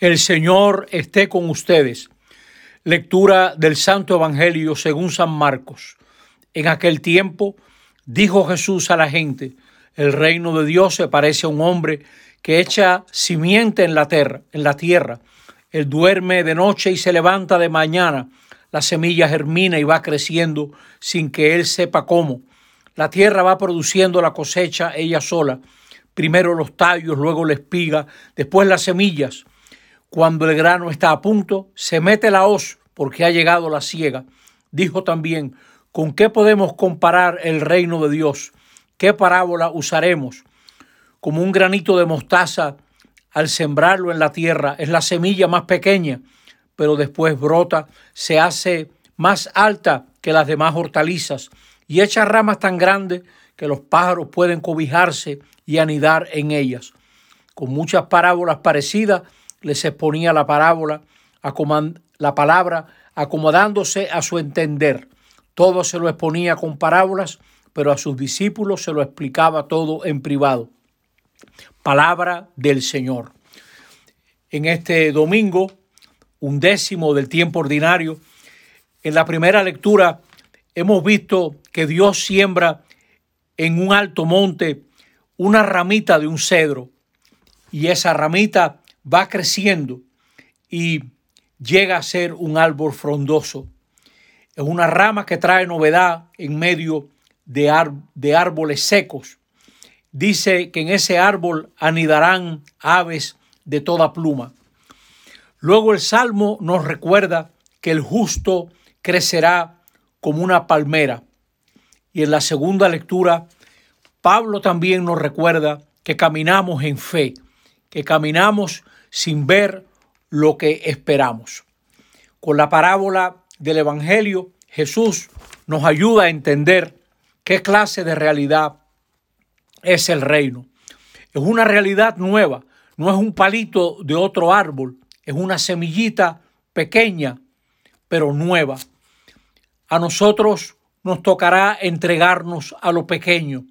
El Señor esté con ustedes. Lectura del Santo Evangelio según San Marcos. En aquel tiempo dijo Jesús a la gente, el reino de Dios se parece a un hombre que echa simiente en la tierra, en la tierra. Él duerme de noche y se levanta de mañana. La semilla germina y va creciendo sin que él sepa cómo. La tierra va produciendo la cosecha ella sola. Primero los tallos, luego la espiga, después las semillas. Cuando el grano está a punto, se mete la hoz porque ha llegado la siega. Dijo también, ¿con qué podemos comparar el reino de Dios? ¿Qué parábola usaremos? Como un granito de mostaza, al sembrarlo en la tierra, es la semilla más pequeña, pero después brota, se hace más alta que las demás hortalizas y echa ramas tan grandes que los pájaros pueden cobijarse y anidar en ellas. Con muchas parábolas parecidas, les exponía la parábola, la palabra, acomodándose a su entender. Todo se lo exponía con parábolas, pero a sus discípulos se lo explicaba todo en privado. Palabra del Señor. En este domingo, un décimo del tiempo ordinario, en la primera lectura hemos visto que Dios siembra en un alto monte una ramita de un cedro y esa ramita va creciendo y llega a ser un árbol frondoso. Es una rama que trae novedad en medio de, de árboles secos. Dice que en ese árbol anidarán aves de toda pluma. Luego el Salmo nos recuerda que el justo crecerá como una palmera. Y en la segunda lectura, Pablo también nos recuerda que caminamos en fe, que caminamos sin ver lo que esperamos. Con la parábola del Evangelio, Jesús nos ayuda a entender qué clase de realidad es el reino. Es una realidad nueva, no es un palito de otro árbol, es una semillita pequeña, pero nueva. A nosotros nos tocará entregarnos a lo pequeño.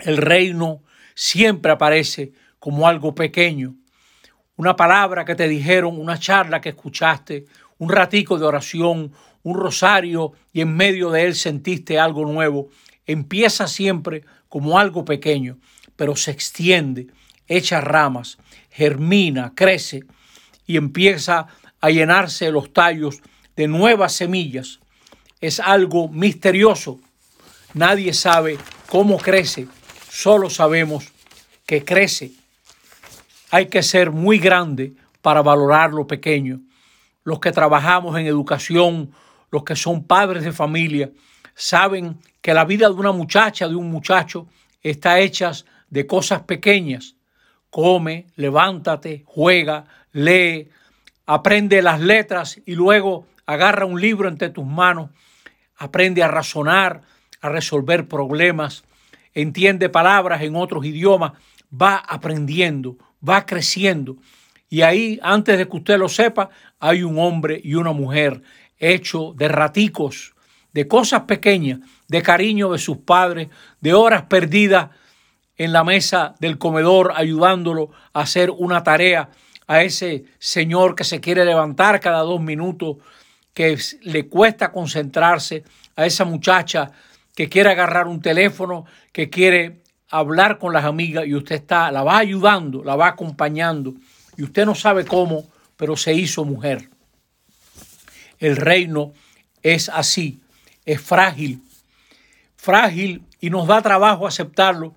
El reino siempre aparece como algo pequeño, una palabra que te dijeron, una charla que escuchaste, un ratico de oración, un rosario y en medio de él sentiste algo nuevo. Empieza siempre como algo pequeño, pero se extiende, echa ramas, germina, crece y empieza a llenarse los tallos de nuevas semillas. Es algo misterioso. Nadie sabe cómo crece, solo sabemos que crece hay que ser muy grande para valorar lo pequeño. Los que trabajamos en educación, los que son padres de familia, saben que la vida de una muchacha, de un muchacho, está hecha de cosas pequeñas. Come, levántate, juega, lee, aprende las letras y luego agarra un libro entre tus manos, aprende a razonar, a resolver problemas, entiende palabras en otros idiomas, va aprendiendo va creciendo. Y ahí, antes de que usted lo sepa, hay un hombre y una mujer hecho de raticos, de cosas pequeñas, de cariño de sus padres, de horas perdidas en la mesa del comedor ayudándolo a hacer una tarea a ese señor que se quiere levantar cada dos minutos, que le cuesta concentrarse, a esa muchacha que quiere agarrar un teléfono, que quiere hablar con las amigas y usted está, la va ayudando, la va acompañando y usted no sabe cómo, pero se hizo mujer. El reino es así, es frágil, frágil y nos da trabajo aceptarlo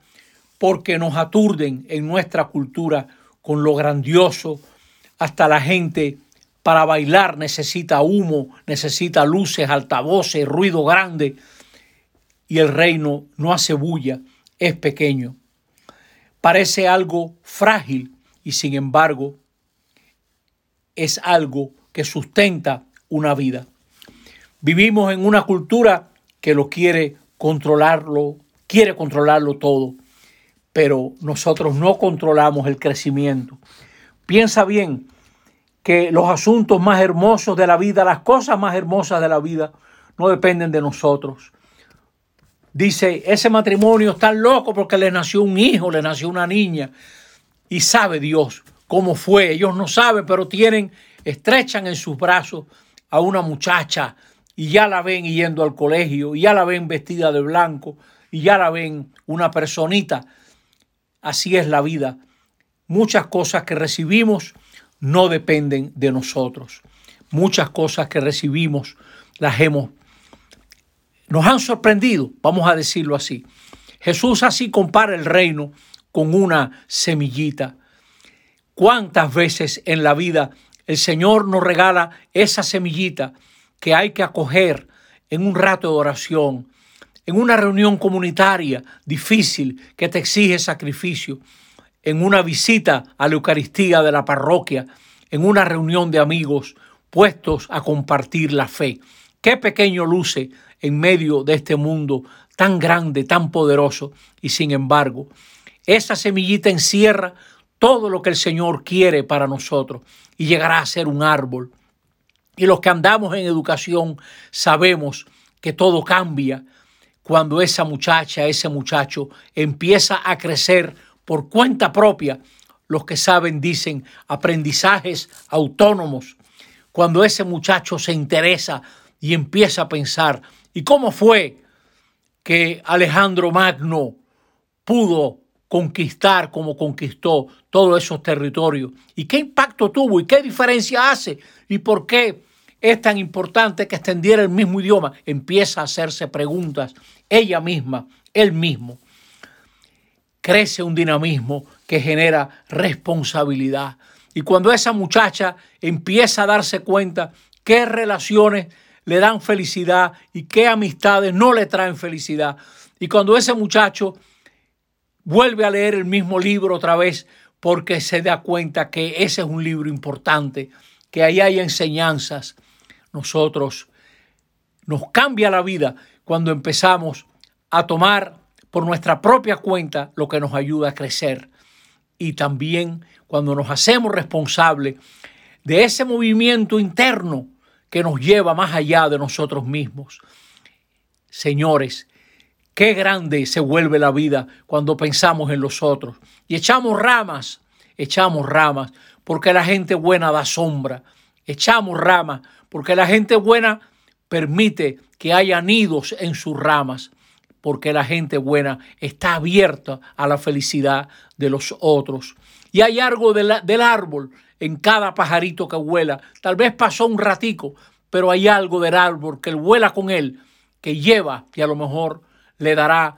porque nos aturden en nuestra cultura con lo grandioso. Hasta la gente para bailar necesita humo, necesita luces, altavoces, ruido grande. Y el reino no hace bulla, es pequeño. Parece algo frágil y sin embargo es algo que sustenta una vida. Vivimos en una cultura que lo quiere controlarlo, quiere controlarlo todo, pero nosotros no controlamos el crecimiento. Piensa bien que los asuntos más hermosos de la vida, las cosas más hermosas de la vida, no dependen de nosotros, Dice, ese matrimonio está loco porque le nació un hijo, le nació una niña. Y sabe Dios cómo fue. Ellos no saben, pero tienen, estrechan en sus brazos a una muchacha y ya la ven yendo al colegio, y ya la ven vestida de blanco, y ya la ven una personita. Así es la vida. Muchas cosas que recibimos no dependen de nosotros. Muchas cosas que recibimos las hemos, nos han sorprendido, vamos a decirlo así. Jesús así compara el reino con una semillita. ¿Cuántas veces en la vida el Señor nos regala esa semillita que hay que acoger en un rato de oración, en una reunión comunitaria difícil que te exige sacrificio, en una visita a la Eucaristía de la parroquia, en una reunión de amigos puestos a compartir la fe. Qué pequeño luce en medio de este mundo tan grande, tan poderoso, y sin embargo, esa semillita encierra todo lo que el Señor quiere para nosotros y llegará a ser un árbol. Y los que andamos en educación sabemos que todo cambia cuando esa muchacha, ese muchacho empieza a crecer por cuenta propia. Los que saben dicen aprendizajes autónomos. Cuando ese muchacho se interesa y empieza a pensar, ¿y cómo fue que Alejandro Magno pudo conquistar como conquistó todos esos territorios? ¿Y qué impacto tuvo? ¿Y qué diferencia hace? ¿Y por qué es tan importante que extendiera el mismo idioma? Empieza a hacerse preguntas ella misma, él mismo crece un dinamismo que genera responsabilidad. Y cuando esa muchacha empieza a darse cuenta qué relaciones le dan felicidad y qué amistades no le traen felicidad, y cuando ese muchacho vuelve a leer el mismo libro otra vez porque se da cuenta que ese es un libro importante, que ahí hay enseñanzas, nosotros nos cambia la vida cuando empezamos a tomar por nuestra propia cuenta lo que nos ayuda a crecer. Y también cuando nos hacemos responsables de ese movimiento interno que nos lleva más allá de nosotros mismos. Señores, qué grande se vuelve la vida cuando pensamos en los otros y echamos ramas, echamos ramas porque la gente buena da sombra, echamos ramas porque la gente buena permite que haya nidos en sus ramas porque la gente buena está abierta a la felicidad de los otros. Y hay algo del árbol en cada pajarito que vuela. Tal vez pasó un ratico, pero hay algo del árbol que vuela con él, que lleva y a lo mejor le dará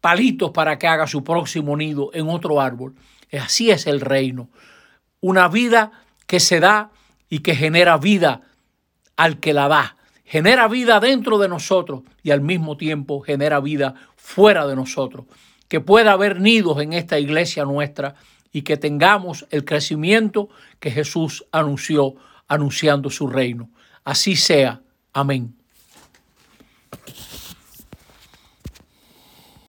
palitos para que haga su próximo nido en otro árbol. Así es el reino. Una vida que se da y que genera vida al que la da genera vida dentro de nosotros y al mismo tiempo genera vida fuera de nosotros. Que pueda haber nidos en esta iglesia nuestra y que tengamos el crecimiento que Jesús anunció anunciando su reino. Así sea. Amén.